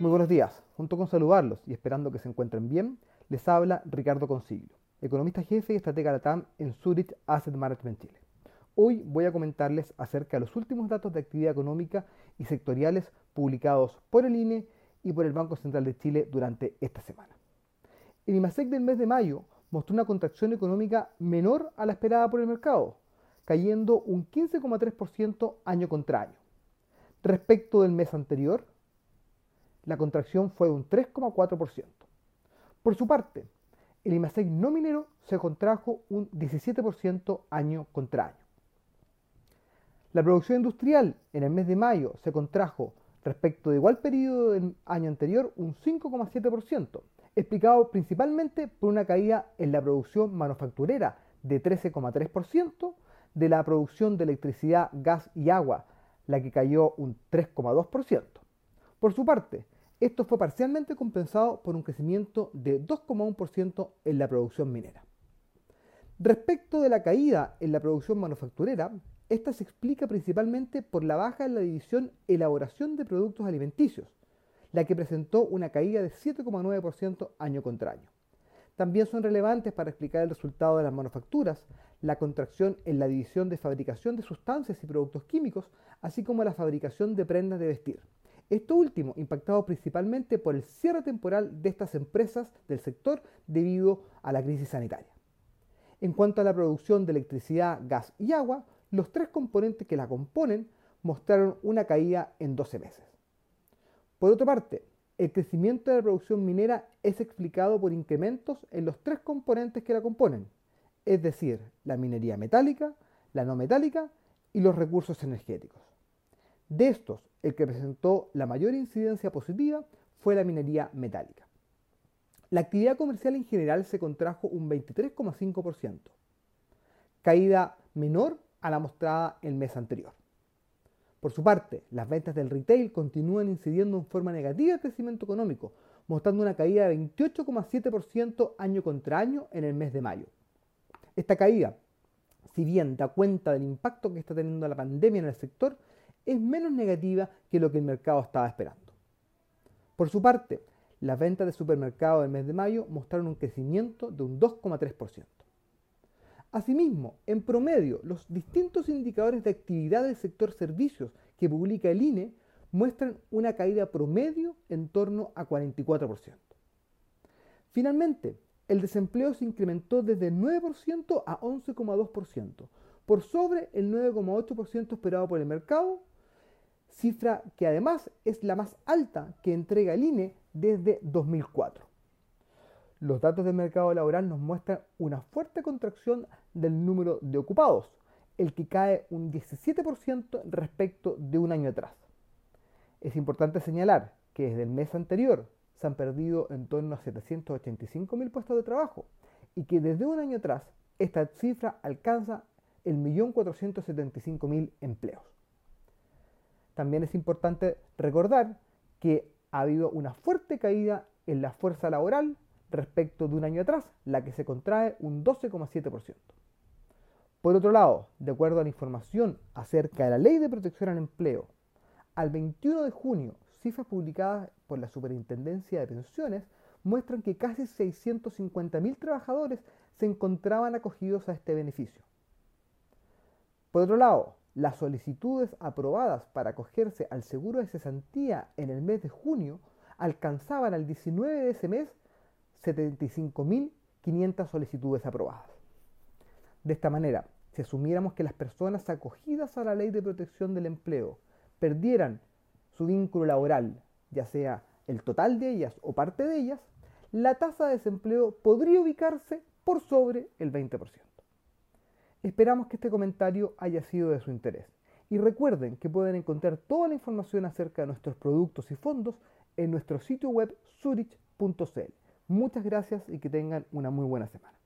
Muy buenos días. Junto con saludarlos y esperando que se encuentren bien, les habla Ricardo Consiglio, economista jefe y estratega de TAM en Zurich Asset Management Chile. Hoy voy a comentarles acerca de los últimos datos de actividad económica y sectoriales publicados por el INE y por el Banco Central de Chile durante esta semana. El IMASEC del mes de mayo mostró una contracción económica menor a la esperada por el mercado, cayendo un 15,3% año contra año. Respecto del mes anterior, la contracción fue de un 3,4%. Por su parte, el IMASEC no minero se contrajo un 17% año contra año. La producción industrial en el mes de mayo se contrajo respecto de igual periodo del año anterior un 5,7%, explicado principalmente por una caída en la producción manufacturera de 13,3%, de la producción de electricidad, gas y agua, la que cayó un 3,2%. Por su parte, esto fue parcialmente compensado por un crecimiento de 2,1% en la producción minera. Respecto de la caída en la producción manufacturera, esta se explica principalmente por la baja en la división elaboración de productos alimenticios, la que presentó una caída de 7,9% año contra año. También son relevantes para explicar el resultado de las manufacturas, la contracción en la división de fabricación de sustancias y productos químicos, así como la fabricación de prendas de vestir. Esto último impactado principalmente por el cierre temporal de estas empresas del sector debido a la crisis sanitaria. En cuanto a la producción de electricidad, gas y agua, los tres componentes que la componen mostraron una caída en 12 meses. Por otra parte, el crecimiento de la producción minera es explicado por incrementos en los tres componentes que la componen, es decir, la minería metálica, la no metálica y los recursos energéticos. De estos, el que presentó la mayor incidencia positiva fue la minería metálica. La actividad comercial en general se contrajo un 23,5%, caída menor a la mostrada el mes anterior. Por su parte, las ventas del retail continúan incidiendo en forma negativa el crecimiento económico, mostrando una caída de 28,7% año contra año en el mes de mayo. Esta caída, si bien da cuenta del impacto que está teniendo la pandemia en el sector, es menos negativa que lo que el mercado estaba esperando. Por su parte, las ventas de supermercados del mes de mayo mostraron un crecimiento de un 2,3%. Asimismo, en promedio, los distintos indicadores de actividad del sector servicios que publica el INE muestran una caída promedio en torno a 44%. Finalmente, el desempleo se incrementó desde 9% a 11,2%, por sobre el 9,8% esperado por el mercado cifra que además es la más alta que entrega el INE desde 2004. Los datos del mercado laboral nos muestran una fuerte contracción del número de ocupados, el que cae un 17% respecto de un año atrás. Es importante señalar que desde el mes anterior se han perdido en torno a 785.000 puestos de trabajo y que desde un año atrás esta cifra alcanza el 1.475.000 empleos. También es importante recordar que ha habido una fuerte caída en la fuerza laboral respecto de un año atrás, la que se contrae un 12,7%. Por otro lado, de acuerdo a la información acerca de la Ley de Protección al Empleo, al 21 de junio, cifras publicadas por la Superintendencia de Pensiones muestran que casi 650.000 trabajadores se encontraban acogidos a este beneficio. Por otro lado, las solicitudes aprobadas para acogerse al seguro de cesantía en el mes de junio alcanzaban al 19 de ese mes 75.500 solicitudes aprobadas. De esta manera, si asumiéramos que las personas acogidas a la ley de protección del empleo perdieran su vínculo laboral, ya sea el total de ellas o parte de ellas, la tasa de desempleo podría ubicarse por sobre el 20%. Esperamos que este comentario haya sido de su interés. Y recuerden que pueden encontrar toda la información acerca de nuestros productos y fondos en nuestro sitio web zurich.cl. Muchas gracias y que tengan una muy buena semana.